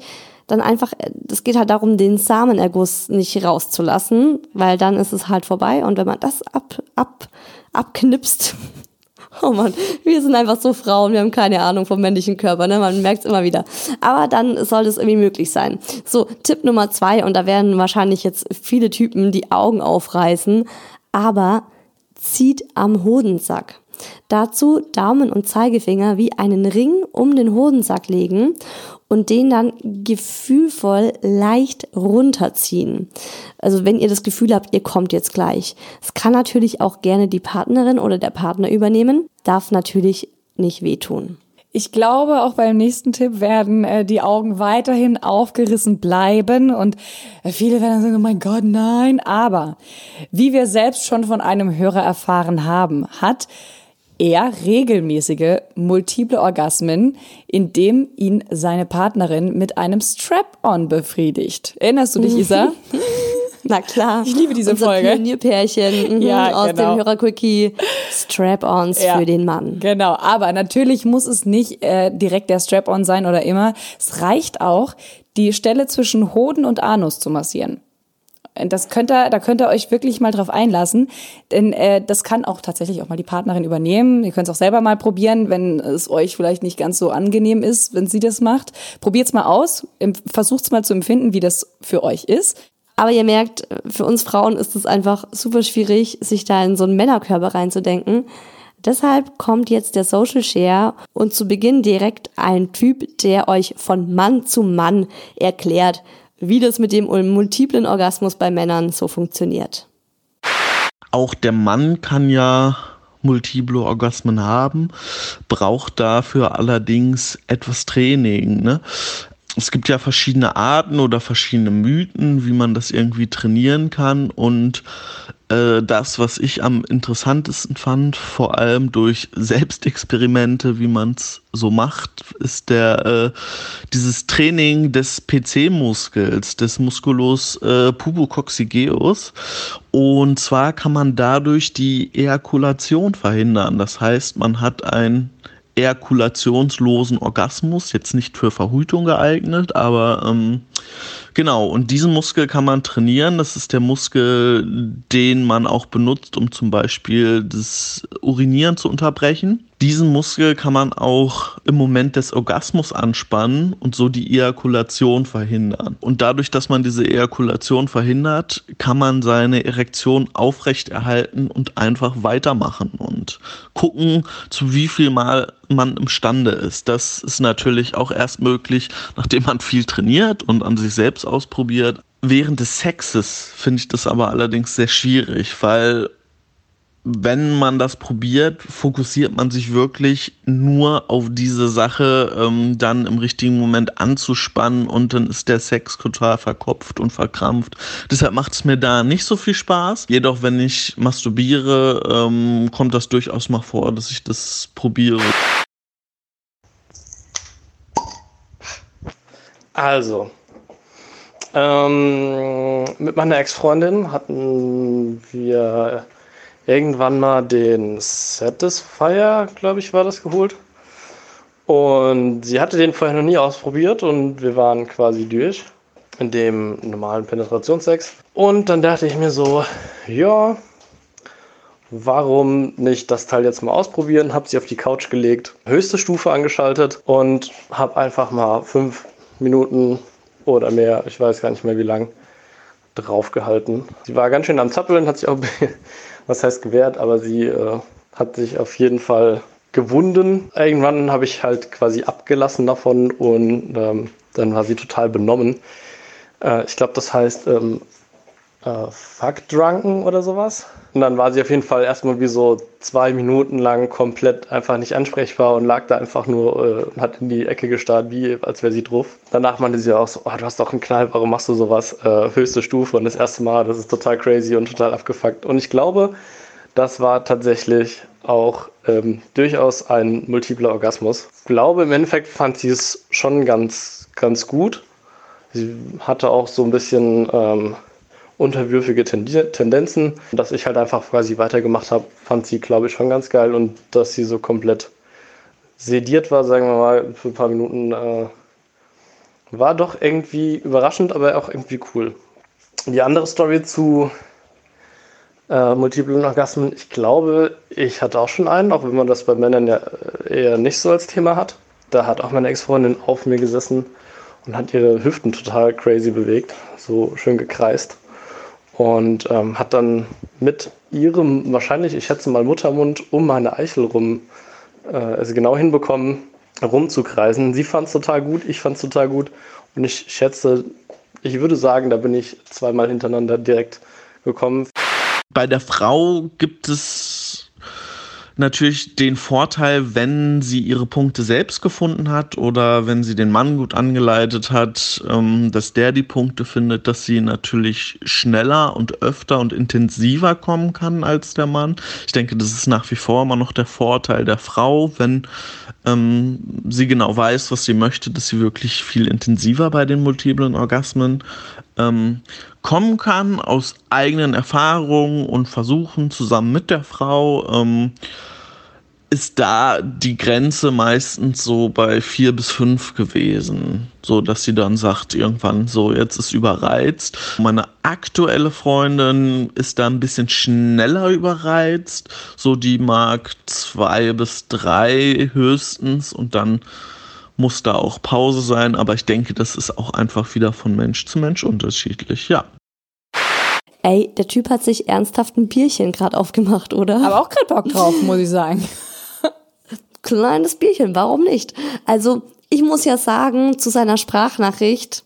dann einfach, es geht halt darum, den Samenerguss nicht rauszulassen, weil dann ist es halt vorbei. Und wenn man das ab, ab, abknipst, oh man, wir sind einfach so Frauen, wir haben keine Ahnung vom männlichen Körper, ne? Man merkt es immer wieder. Aber dann soll es irgendwie möglich sein. So, Tipp Nummer zwei, und da werden wahrscheinlich jetzt viele Typen die Augen aufreißen, aber zieht am Hodensack. Dazu Daumen und Zeigefinger wie einen Ring um den Hodensack legen und den dann gefühlvoll leicht runterziehen. Also wenn ihr das Gefühl habt, ihr kommt jetzt gleich. Es kann natürlich auch gerne die Partnerin oder der Partner übernehmen, darf natürlich nicht wehtun. Ich glaube, auch beim nächsten Tipp werden äh, die Augen weiterhin aufgerissen bleiben und äh, viele werden sagen, oh mein Gott, nein. Aber wie wir selbst schon von einem Hörer erfahren haben, hat er regelmäßige multiple Orgasmen, indem ihn seine Partnerin mit einem Strap-on befriedigt. Erinnerst du dich, Isa? Na klar. Ich liebe diese Unser Folge. Pionierpärchen mhm, Ja, aus genau. dem Hörerquickie Strap-ons Ja. für den Mann. Genau, aber natürlich muss es nicht äh, direkt der Strap-on sein oder immer. Es reicht auch, die Stelle zwischen Hoden und Anus zu massieren. Das könnt ihr, da könnt ihr euch wirklich mal drauf einlassen, denn äh, das kann auch tatsächlich auch mal die Partnerin übernehmen. Ihr könnt es auch selber mal probieren, wenn es euch vielleicht nicht ganz so angenehm ist, wenn sie das macht. Probiert's mal aus, versucht's mal zu empfinden, wie das für euch ist. Aber ihr merkt, für uns Frauen ist es einfach super schwierig, sich da in so einen Männerkörper reinzudenken. Deshalb kommt jetzt der Social Share und zu Beginn direkt ein Typ, der euch von Mann zu Mann erklärt, wie das mit dem multiplen Orgasmus bei Männern so funktioniert. Auch der Mann kann ja multiple Orgasmen haben, braucht dafür allerdings etwas Training. Ne? Es gibt ja verschiedene Arten oder verschiedene Mythen, wie man das irgendwie trainieren kann. Und äh, das, was ich am interessantesten fand, vor allem durch Selbstexperimente, wie man es so macht, ist der äh, dieses Training des PC-Muskels, des Musculus äh, pubococcygeuus. Und zwar kann man dadurch die Ejakulation verhindern. Das heißt, man hat ein ejakulationslosen Orgasmus, jetzt nicht für Verhütung geeignet, aber ähm, genau, und diesen Muskel kann man trainieren. Das ist der Muskel, den man auch benutzt, um zum Beispiel das Urinieren zu unterbrechen. Diesen Muskel kann man auch im Moment des Orgasmus anspannen und so die Ejakulation verhindern. Und dadurch, dass man diese Ejakulation verhindert, kann man seine Erektion aufrechterhalten und einfach weitermachen und gucken, zu wie viel Mal man imstande ist. Das ist natürlich auch erst möglich, nachdem man viel trainiert und an sich selbst ausprobiert. Während des Sexes finde ich das aber allerdings sehr schwierig, weil wenn man das probiert, fokussiert man sich wirklich nur auf diese Sache, ähm, dann im richtigen Moment anzuspannen und dann ist der Sex total verkopft und verkrampft. Deshalb macht es mir da nicht so viel Spaß. Jedoch, wenn ich masturbiere, ähm, kommt das durchaus mal vor, dass ich das probiere. Also, ähm, mit meiner Ex-Freundin hatten wir irgendwann mal den Satisfier, glaube ich, war das geholt. Und sie hatte den vorher noch nie ausprobiert und wir waren quasi durch in dem normalen Penetrationssex. Und dann dachte ich mir so, ja, warum nicht das Teil jetzt mal ausprobieren? Hab sie auf die Couch gelegt, höchste Stufe angeschaltet und hab einfach mal fünf Minuten oder mehr, ich weiß gar nicht mehr wie lang, draufgehalten. Sie war ganz schön am Zappeln, hat sich auch, was heißt gewehrt, aber sie äh, hat sich auf jeden Fall gewunden. Irgendwann habe ich halt quasi abgelassen davon und ähm, dann war sie total benommen. Äh, ich glaube, das heißt ähm, äh, Fuck Drunken oder sowas. Und dann war sie auf jeden Fall erstmal wie so zwei Minuten lang komplett einfach nicht ansprechbar und lag da einfach nur äh, und hat in die Ecke gestarrt, wie als wäre sie drauf. Danach meinte sie auch so, oh, du hast doch einen Knall, warum machst du sowas? Äh, höchste Stufe und das erste Mal, das ist total crazy und total abgefuckt. Und ich glaube, das war tatsächlich auch ähm, durchaus ein multipler Orgasmus. Ich glaube, im Endeffekt fand sie es schon ganz, ganz gut. Sie hatte auch so ein bisschen ähm, unterwürfige Tendenzen. Dass ich halt einfach quasi weitergemacht habe, fand sie, glaube ich, schon ganz geil. Und dass sie so komplett sediert war, sagen wir mal, für ein paar Minuten, äh, war doch irgendwie überraschend, aber auch irgendwie cool. Die andere Story zu äh, multiplen Orgasmen, ich glaube, ich hatte auch schon einen, auch wenn man das bei Männern ja eher nicht so als Thema hat. Da hat auch meine Ex-Freundin auf mir gesessen und hat ihre Hüften total crazy bewegt, so schön gekreist. Und ähm, hat dann mit ihrem, wahrscheinlich, ich schätze mal, Muttermund um meine Eichel rum, äh, also genau hinbekommen, rumzukreisen. Sie fand es total gut, ich fand es total gut. Und ich schätze, ich würde sagen, da bin ich zweimal hintereinander direkt gekommen. Bei der Frau gibt es natürlich den Vorteil, wenn sie ihre Punkte selbst gefunden hat oder wenn sie den Mann gut angeleitet hat, ähm, dass der die Punkte findet, dass sie natürlich schneller und öfter und intensiver kommen kann als der Mann. Ich denke, das ist nach wie vor immer noch der Vorteil der Frau, wenn ähm, sie genau weiß, was sie möchte, dass sie wirklich viel intensiver bei den multiplen Orgasmen ähm, kommen kann aus eigenen Erfahrungen und Versuchen zusammen mit der Frau. Ähm, ist da die Grenze meistens so bei vier bis fünf gewesen, so dass sie dann sagt irgendwann so jetzt ist überreizt. Meine aktuelle Freundin ist da ein bisschen schneller überreizt, so die mag zwei bis drei höchstens und dann muss da auch Pause sein, aber ich denke, das ist auch einfach wieder von Mensch zu Mensch unterschiedlich, ja. Ey, der Typ hat sich ernsthaft ein Bierchen gerade aufgemacht, oder? Aber auch gerade Bock drauf, muss ich sagen. Kleines Bierchen, warum nicht? Also, ich muss ja sagen, zu seiner Sprachnachricht,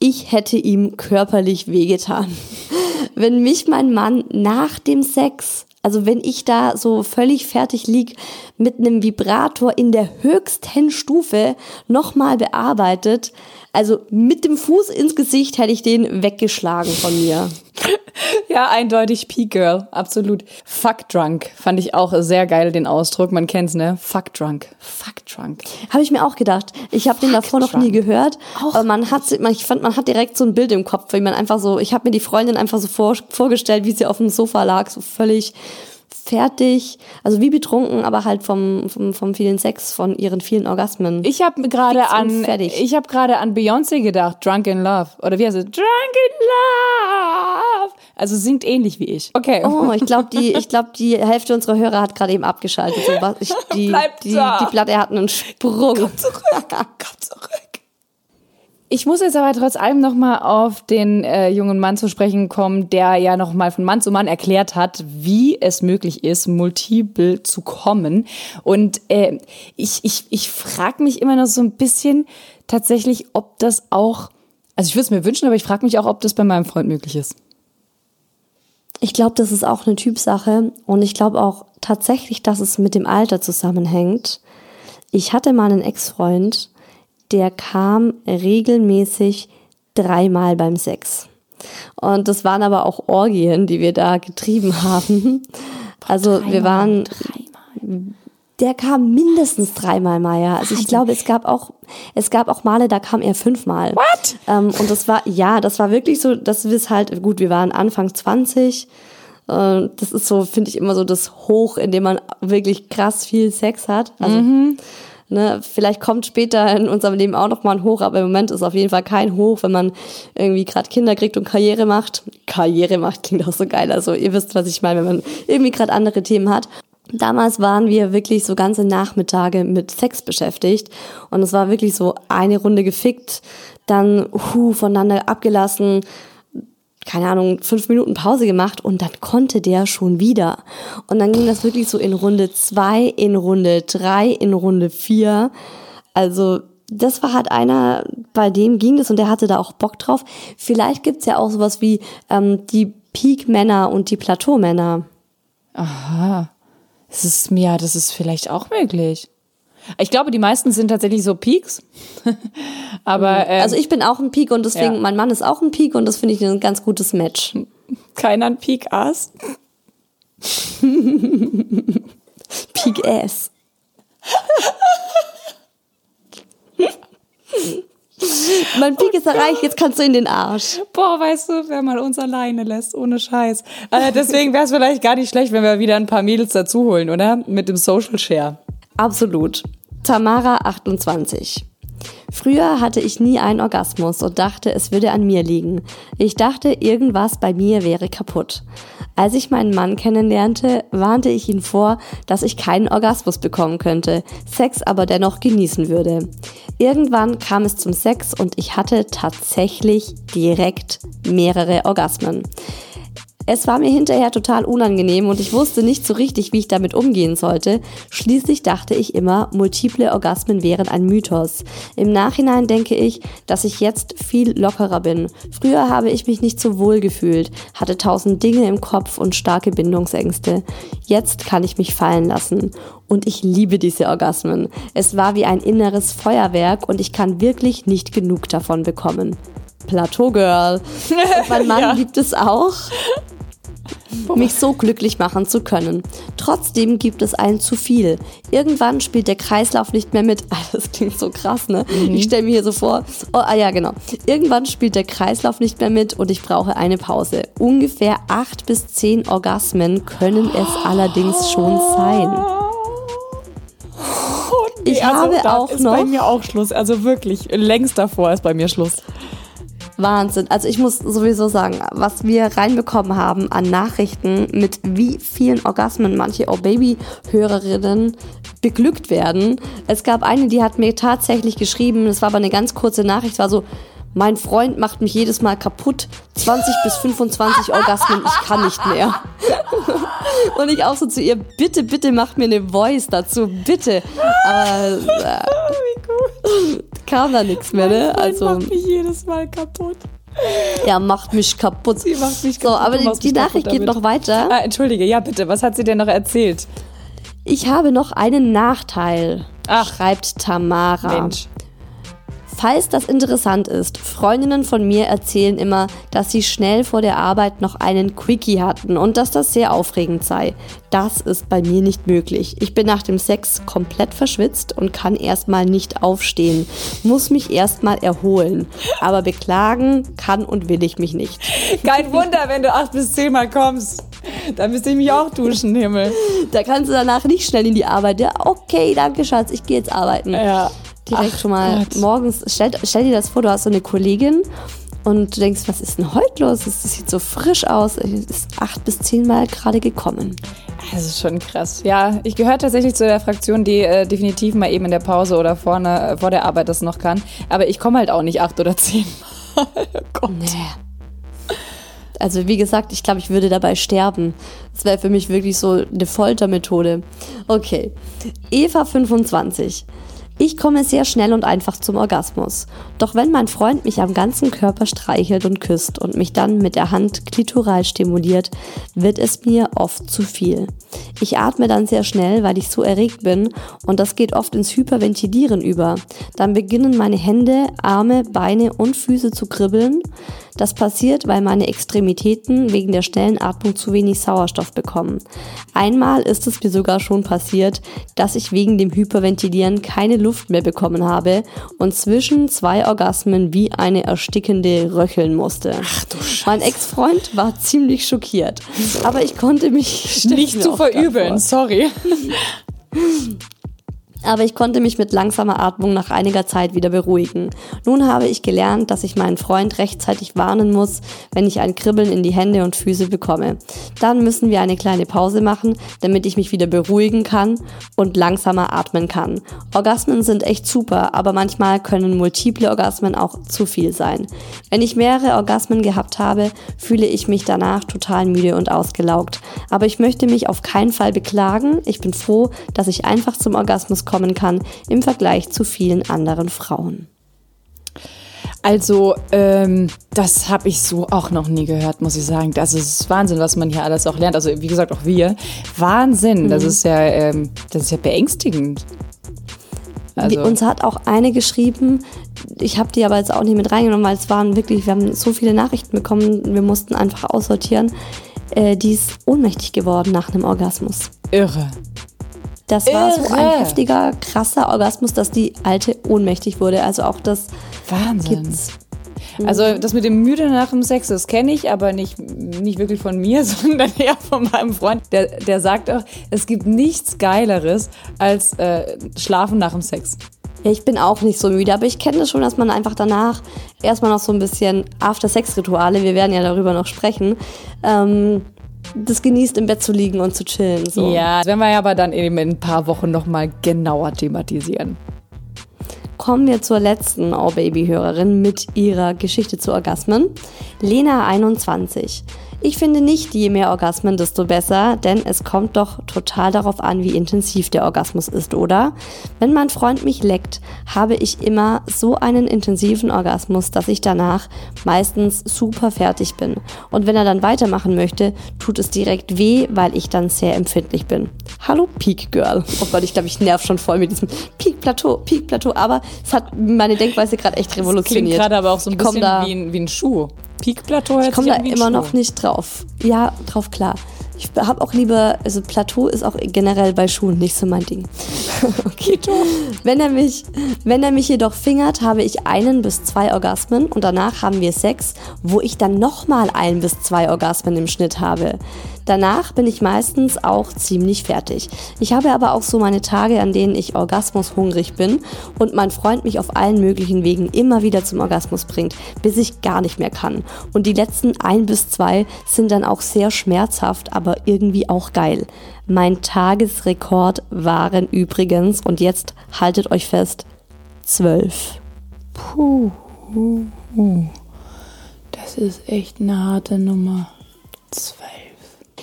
ich hätte ihm körperlich wehgetan. Wenn mich mein Mann nach dem Sex also wenn ich da so völlig fertig lieg mit einem Vibrator in der höchsten Stufe nochmal bearbeitet, also mit dem Fuß ins Gesicht hätte ich den weggeschlagen von mir. Ja, eindeutig P-Girl, absolut. Fuck drunk fand ich auch sehr geil, den Ausdruck. Man kennt's, ne? Fuck drunk. Fuck drunk. Habe ich mir auch gedacht. Ich habe den davor noch nie gehört. Auch aber man hat, ich fand, man hat direkt so ein Bild im Kopf, wie man einfach so, ich habe mir die Freundin einfach so vor, vorgestellt, wie sie auf dem Sofa lag, so völlig fertig, also wie betrunken, aber halt vom, vom, vom vielen Sex, von ihren vielen Orgasmen. Ich habe gerade an, ich habe gerade an Beyoncé gedacht, Drunk in Love. Oder wie heißt es? Drunk in Love. Also singt ähnlich wie ich. Okay. Oh, ich glaube, die, ich glaube, die Hälfte unserer Hörer hat gerade eben abgeschaltet. So, ich, die, Bleib die, die Platte hat einen Sprung. Komm zurück, komm zurück. Ich muss jetzt aber trotz allem nochmal auf den äh, jungen Mann zu sprechen kommen, der ja nochmal von Mann zu Mann erklärt hat, wie es möglich ist, multiple zu kommen. Und äh, ich, ich, ich frage mich immer noch so ein bisschen tatsächlich, ob das auch, also ich würde es mir wünschen, aber ich frage mich auch, ob das bei meinem Freund möglich ist. Ich glaube, das ist auch eine Typsache und ich glaube auch tatsächlich, dass es mit dem Alter zusammenhängt. Ich hatte mal einen Ex-Freund, der kam regelmäßig dreimal beim Sex. Und das waren aber auch Orgien, die wir da getrieben haben. Also wir waren, dreimal. der kam mindestens dreimal, Maya. Also ich glaube, es gab auch, es gab auch Male, da kam er fünfmal. What? Ähm, und das war, ja, das war wirklich so, dass wir es halt, gut, wir waren Anfang 20. Äh, das ist so, finde ich, immer so das Hoch, in dem man wirklich krass viel Sex hat. Also, mhm. Ne, vielleicht kommt später in unserem Leben auch noch mal ein Hoch, aber im Moment ist auf jeden Fall kein Hoch, wenn man irgendwie gerade Kinder kriegt und Karriere macht. Karriere macht klingt auch so geil. Also ihr wisst, was ich meine, wenn man irgendwie gerade andere Themen hat. Damals waren wir wirklich so ganze Nachmittage mit Sex beschäftigt und es war wirklich so eine Runde gefickt, dann hu, voneinander abgelassen, keine Ahnung, fünf Minuten Pause gemacht und dann konnte der schon wieder. Und dann ging das wirklich so in Runde zwei, in Runde drei, in Runde vier. Also das war halt einer, bei dem ging das und der hatte da auch Bock drauf. Vielleicht gibt's ja auch sowas wie ähm, die Peak-Männer und die Plateau-Männer. Aha. Das ist, ja, das ist vielleicht auch möglich. Ich glaube, die meisten sind tatsächlich so Peaks. Aber ähm, Also ich bin auch ein Peak und deswegen, Ja. mein Mann ist auch ein Peak und das finde ich ein ganz gutes Match. keiner ein Peak-Ass. Peak Ass. mein Peak ist erreicht, jetzt kannst du in den Arsch. Boah, weißt du, wer mal uns alleine lässt, ohne Scheiß. Also deswegen wäre es vielleicht gar nicht schlecht, wenn wir wieder ein paar Mädels dazu holen, oder? Mit dem Social Share. Absolut. Tamara 28. Früher hatte ich nie einen Orgasmus und dachte, es würde an mir liegen. Ich dachte, irgendwas bei mir wäre kaputt. Als ich meinen Mann kennenlernte, warnte ich ihn vor, dass ich keinen Orgasmus bekommen könnte, Sex aber dennoch genießen würde. Irgendwann kam es zum Sex und ich hatte tatsächlich direkt mehrere Orgasmen. Es war mir hinterher total unangenehm und ich wusste nicht so richtig, wie ich damit umgehen sollte. Schließlich dachte ich immer, multiple Orgasmen wären ein Mythos. Im Nachhinein denke ich, dass ich jetzt viel lockerer bin. Früher habe ich mich nicht so wohl gefühlt, hatte tausend Dinge im Kopf und starke Bindungsängste. Jetzt kann ich mich fallen lassen. Und ich liebe diese Orgasmen. Es war wie ein inneres Feuerwerk und ich kann wirklich nicht genug davon bekommen. Plateau Girl. Und mein Mann liebt es auch mich so glücklich machen zu können. Trotzdem gibt es ein zu viel. Irgendwann spielt der Kreislauf nicht mehr mit. Ah, Das klingt so krass, ne? Ich stelle mir hier so vor, oh, ah ja, genau. Irgendwann spielt der Kreislauf nicht mehr mit und ich brauche eine Pause. Ungefähr acht bis zehn Orgasmen können es allerdings schon sein. Ich habe da auch also ist bei noch- mir auch Schluss. Also wirklich, längst davor ist bei mir Schluss. Wahnsinn. Also ich muss sowieso sagen, was wir reinbekommen haben an Nachrichten, mit wie vielen Orgasmen manche Oh Baby-Hörerinnen beglückt werden. Es gab eine, die hat mir tatsächlich geschrieben, das war aber eine ganz kurze Nachricht, war so, mein Freund macht mich jedes Mal kaputt. 20 bis 25 Orgasmen, ich kann nicht mehr. Und ich auch so zu ihr, bitte, bitte macht mir eine Voice dazu, bitte. Aber äh, kam da nichts mehr, ne? Also, macht mich jedes Mal kaputt. er macht mich kaputt. Sie macht mich So, kaputt, aber du die, die Nachricht geht noch weiter. Ah, entschuldige, ja bitte, was hat sie denn noch erzählt? Ich habe noch einen Nachteil, Ach. schreibt Tamara. Mensch. Falls das interessant ist, Freundinnen von mir erzählen immer, dass sie schnell vor der Arbeit noch einen Quickie hatten und dass das sehr aufregend sei. Das ist bei mir nicht möglich. Ich bin nach dem Sex komplett verschwitzt und kann erstmal nicht aufstehen, muss mich erstmal erholen. Aber beklagen kann und will ich mich nicht. Kein Wunder, wenn du acht bis zehn Mal kommst. Da müsste ich mich auch duschen, Himmel. Da kannst du danach nicht schnell in die Arbeit. Ja, okay, danke Schatz, ich gehe jetzt arbeiten. Ja. Direkt Ach schon mal Gott. morgens, stell, stell dir das vor, du hast so eine Kollegin und du denkst, was ist denn heute los? Das sieht so frisch aus. Es ist acht bis zehnmal gerade gekommen. Das ist schon krass. Ja, ich gehöre tatsächlich zu der Fraktion, die äh, definitiv mal eben in der Pause oder vorne äh, vor der Arbeit das noch kann. Aber ich komme halt auch nicht acht oder zehn Mal. Oh Gott. Also wie gesagt, ich glaube, ich würde dabei sterben. Das wäre für mich wirklich so eine Foltermethode. Okay. Eva 25. Ich komme sehr schnell und einfach zum Orgasmus. Doch wenn mein Freund mich am ganzen Körper streichelt und küsst und mich dann mit der Hand klitoral stimuliert, wird es mir oft zu viel. Ich atme dann sehr schnell, weil ich so erregt bin und das geht oft ins Hyperventilieren über. Dann beginnen meine Hände, Arme, Beine und Füße zu kribbeln. Das passiert, weil meine Extremitäten wegen der schnellen Atmung zu wenig Sauerstoff bekommen. Einmal ist es mir sogar schon passiert, dass ich wegen dem Hyperventilieren keine Luft mehr bekommen habe und zwischen zwei Orgasmen wie eine erstickende röcheln musste. Ach du Scheiße. Mein Ex-Freund war ziemlich schockiert, aber ich konnte mich Nicht zu verübeln, sorry. aber ich konnte mich mit langsamer Atmung nach einiger Zeit wieder beruhigen. Nun habe ich gelernt, dass ich meinen Freund rechtzeitig warnen muss, wenn ich ein Kribbeln in die Hände und Füße bekomme. Dann müssen wir eine kleine Pause machen, damit ich mich wieder beruhigen kann und langsamer atmen kann. Orgasmen sind echt super, aber manchmal können multiple Orgasmen auch zu viel sein. Wenn ich mehrere Orgasmen gehabt habe, fühle ich mich danach total müde und ausgelaugt. Aber ich möchte mich auf keinen Fall beklagen. Ich bin froh, dass ich einfach zum Orgasmus kommen kann im Vergleich zu vielen anderen Frauen. Also, ähm, das habe ich so auch noch nie gehört, muss ich sagen. Das ist Wahnsinn, was man hier alles auch lernt. Also, wie gesagt, auch wir. Wahnsinn. Das ist ja, ähm, das ist ja beängstigend. Also. Uns hat auch eine geschrieben, ich habe die aber jetzt auch nicht mit reingenommen, weil es waren wirklich, wir haben so viele Nachrichten bekommen, wir mussten einfach aussortieren. Äh, die ist ohnmächtig geworden nach einem Orgasmus. Irre. Das war Irre. so ein heftiger, krasser Orgasmus, dass die alte ohnmächtig wurde. Also auch das Wahnsinn. Gibt's. Also das mit dem Müde nach dem Sex, das kenne ich, aber nicht, nicht wirklich von mir, sondern eher von meinem Freund. Der, der sagt auch, es gibt nichts Geileres als äh, Schlafen nach dem Sex. Ja, ich bin auch nicht so müde, aber ich kenne das schon, dass man einfach danach erstmal noch so ein bisschen After-Sex-Rituale, wir werden ja darüber noch sprechen, ähm, das genießt, im Bett zu liegen und zu chillen. So. Ja, das werden wir aber dann eben in ein paar Wochen nochmal genauer thematisieren. Kommen wir zur letzten Oh Baby-Hörerin mit ihrer Geschichte zu Orgasmen. Lena 21. Ich finde nicht, je mehr Orgasmen, desto besser, denn es kommt doch total darauf an, wie intensiv der Orgasmus ist, oder? Wenn mein Freund mich leckt, habe ich immer so einen intensiven Orgasmus, dass ich danach meistens super fertig bin. Und wenn er dann weitermachen möchte, tut es direkt weh, weil ich dann sehr empfindlich bin. Hallo Peak Girl. Oh Gott, ich glaube, ich nerv schon voll mit diesem Peak Plateau, Peak Plateau. Aber es hat meine Denkweise gerade echt revolutioniert. Das klingt gerade aber auch so ein bisschen wie ein, wie ein Schuh. Peak-Plateau Ich komme da immer noch nicht drauf. Ja, drauf klar. Ich habe auch lieber, also Plateau ist auch generell bei Schuhen nicht so mein Ding. okay. Wenn er mich, wenn er mich jedoch fingert, habe ich einen bis zwei Orgasmen und danach haben wir Sex, wo ich dann nochmal ein bis zwei Orgasmen im Schnitt habe. Danach bin ich meistens auch ziemlich fertig. Ich habe aber auch so meine Tage, an denen ich orgasmushungrig bin und mein Freund mich auf allen möglichen Wegen immer wieder zum Orgasmus bringt, bis ich gar nicht mehr kann. Und die letzten ein bis zwei sind dann auch sehr schmerzhaft, aber irgendwie auch geil. Mein Tagesrekord waren übrigens, und jetzt haltet euch fest, zwölf. Puh. Das ist echt eine harte Nummer. Zwölf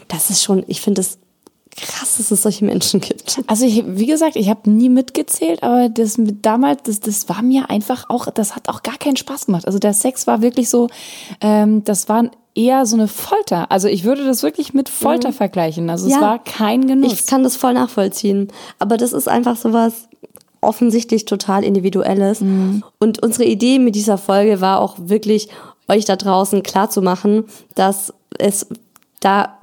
das ist schon, ich finde es krass, dass es solche Menschen gibt. Also ich, wie gesagt, ich habe nie mitgezählt, aber das mit damals, das, das war mir einfach auch, das hat auch gar keinen Spaß gemacht. Also der Sex war wirklich so, ähm, das war eher so eine Folter. Also ich würde das wirklich mit Folter mhm. vergleichen. Also ja, es war kein Genuss. Ich kann das voll nachvollziehen. Aber das ist einfach sowas offensichtlich total individuelles. Mhm. Und unsere Idee mit dieser Folge war auch wirklich, euch da draußen klar zu machen, dass es da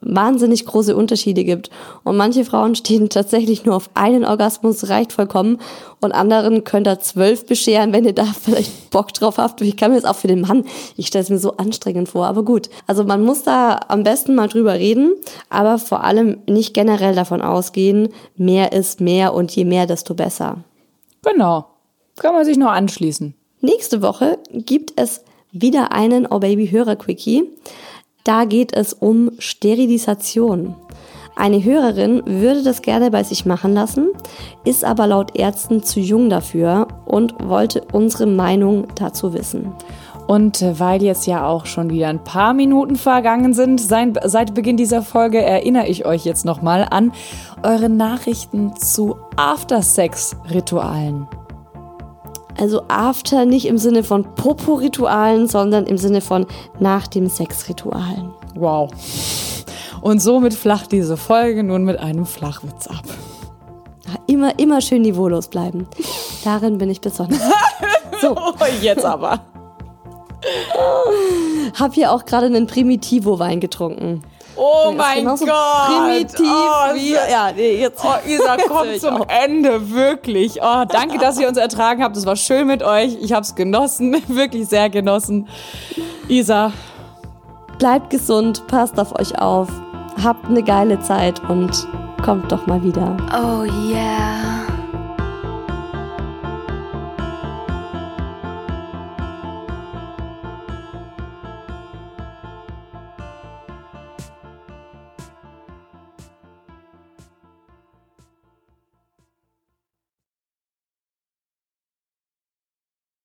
wahnsinnig große Unterschiede gibt. Und manche Frauen stehen tatsächlich nur auf einen Orgasmus, reicht vollkommen. Und anderen könnt ihr zwölf bescheren, wenn ihr da vielleicht Bock drauf habt. Ich kann mir das auch für den Mann, ich stelle es mir so anstrengend vor, aber gut. Also man muss da am besten mal drüber reden, aber vor allem nicht generell davon ausgehen, mehr ist mehr und je mehr, desto besser. Genau. Kann man sich nur anschließen. Nächste Woche gibt es wieder einen Oh Baby Hörer Quickie. Da geht es um Sterilisation. Eine Hörerin würde das gerne bei sich machen lassen, ist aber laut Ärzten zu jung dafür und wollte unsere Meinung dazu wissen. Und weil jetzt ja auch schon wieder ein paar Minuten vergangen sind, seit Beginn dieser Folge erinnere ich euch jetzt nochmal an eure Nachrichten zu After-Sex-Ritualen. Also After nicht im Sinne von Popo-Ritualen, sondern im Sinne von nach dem Sex-Ritualen. Wow. Und somit flacht diese Folge nun mit einem Flachwitz ab. Immer, immer schön niveaulos bleiben. Darin bin ich besonders. So. Jetzt aber. Hab hier auch gerade einen Primitivo-Wein getrunken. Oh mein Gott! Primitiv oh, wie. Ja, nee, jetzt. Oh, Isa, kommt zum Ende, wirklich. Oh, danke, dass ihr uns ertragen habt. Es war schön mit euch. Ich habe es genossen, wirklich sehr genossen. Isa. Bleibt gesund, passt auf euch auf. Habt eine geile Zeit und kommt doch mal wieder. Oh yeah.